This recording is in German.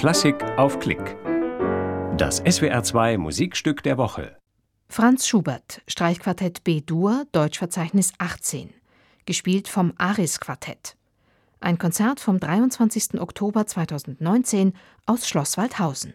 Klassik auf Klick. Das SWR2 Musikstück der Woche. Franz Schubert, Streichquartett B-Dur, Deutschverzeichnis 18. Gespielt vom Aris Quartett. Ein Konzert vom 23. Oktober 2019 aus Schloss Waldhausen.